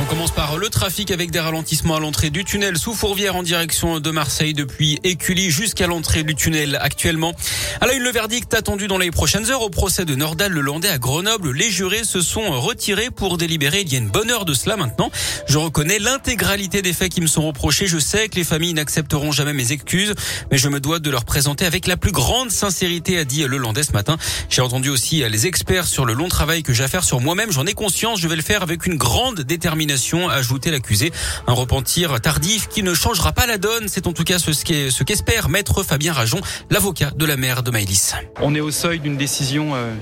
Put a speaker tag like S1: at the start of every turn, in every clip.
S1: On commence par le trafic avec des ralentissements à l'entrée du tunnel sous Fourvière en direction de Marseille depuis Écully jusqu'à l'entrée du tunnel actuellement. À la une, le verdict attendu dans les prochaines heures au procès de Nordal Le Landais à Grenoble. Les jurés se sont retirés pour délibérer il y a une bonne heure de cela maintenant. Je reconnais l'intégralité des faits qui me sont reprochés. Je sais que les familles n'accepteront jamais mes excuses, mais je me dois de leur présenter avec la plus grande sincérité, a dit Le Landais ce matin. J'ai entendu aussi les experts sur le long travail que j'ai à faire sur moi-même. J'en ai conscience. Je vais le faire avec une grande détermination a ajouté l'accusé. Un repentir tardif qui ne changera pas la donne. C'est en tout cas ce qu'espère maître Fabien Rajon, l'avocat de la mère de Maëlys.
S2: On est au seuil d'une décision euh,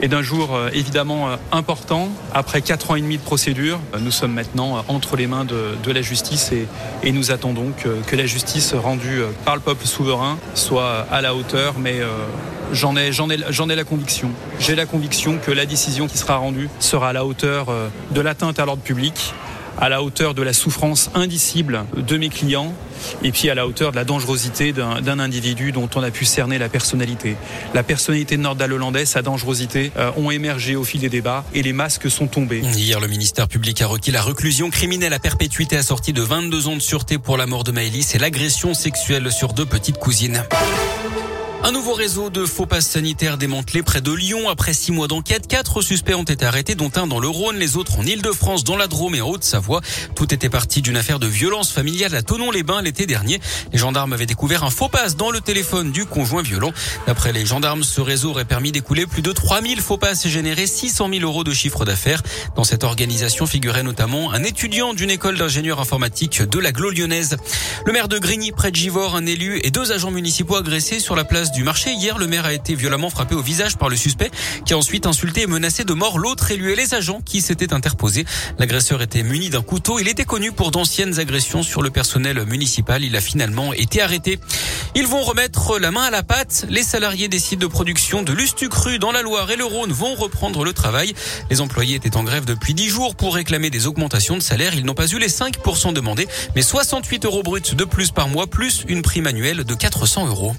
S2: et d'un jour euh, évidemment euh, important. Après quatre ans et demi de procédure, nous sommes maintenant entre les mains de, la justice et, nous attendons que, la justice rendue par le peuple souverain soit à la hauteur, mais j'en ai, la conviction. J'ai la conviction que la décision qui sera rendue sera à la hauteur euh, de l'atteinte à l'ordre public, à la hauteur de la souffrance indicible de mes clients et puis à la hauteur de la dangerosité d'un individu dont on a pu cerner la personnalité. La personnalité de Nordal Hollandais, sa dangerosité euh, ont émergé au fil des débats et les masques sont tombés.
S1: Hier, le ministère public a requis la reclusion criminelle à perpétuité assortie de 22 ans de sûreté pour la mort de Maëlys et l'agression sexuelle sur deux petites cousines. Un nouveau réseau de faux passes sanitaires démantelé près de Lyon. Après six mois d'enquête, quatre suspects ont été arrêtés, dont un dans le Rhône, les autres en Ile-de-France, dans la Drôme et en Haute-Savoie. Tout était parti d'une affaire de violence familiale à Tonon-les-Bains l'été dernier. Les gendarmes avaient découvert un faux passe dans le téléphone du conjoint violent. D'après les gendarmes, ce réseau aurait permis d'écouler plus de 3000 faux passes et générer 600 000 euros de chiffre d'affaires. Dans cette organisation figurait notamment un étudiant d'une école d'ingénieur informatique de la Glo lyonnaise. Le maire de Grigny, près de Givors, un élu et deux agents municipaux agressés sur la place du marché. Hier, le maire a été violemment frappé au visage par le suspect qui a ensuite insulté et menacé de mort l'autre élu et les agents qui s'étaient interposés. L'agresseur était muni d'un couteau. Il était connu pour d'anciennes agressions sur le personnel municipal. Il a finalement été arrêté. Ils vont remettre la main à la pâte. Les salariés des sites de production de Lustucru dans la Loire et le Rhône vont reprendre le travail. Les employés étaient en grève depuis 10 jours pour réclamer des augmentations de salaire. Ils n'ont pas eu les 5% demandés, mais 68 euros bruts de plus par mois, plus une prime annuelle de 400 euros.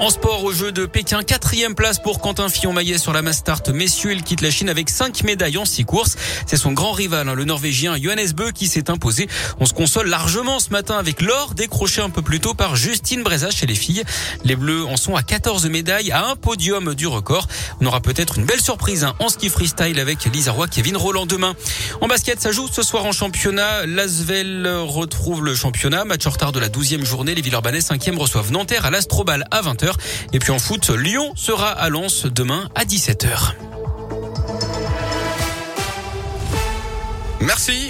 S1: En sport, au jeu de Pékin, quatrième place pour Quentin Fillon-Maillet sur la Mastart messieurs. Il quitte la Chine avec cinq médailles en six courses. C'est son grand rival, hein, le Norvégien Johannes Bö, qui s'est imposé. On se console largement ce matin avec l'or décroché un peu plus tôt par Justine Breza chez les filles. Les Bleus en sont à 14 médailles, à un podium du record. On aura peut-être une belle surprise hein, en ski freestyle avec Lisa Roy, Kevin Roland demain. En basket, ça joue ce soir en championnat. L'Asvel retrouve le championnat. Match en retard de la 12e journée. Les Villeurbanais 5e reçoivent Nanterre à l'Astrobal à 20h. Et puis en foot, Lyon sera à Lens demain à 17h.
S3: Merci.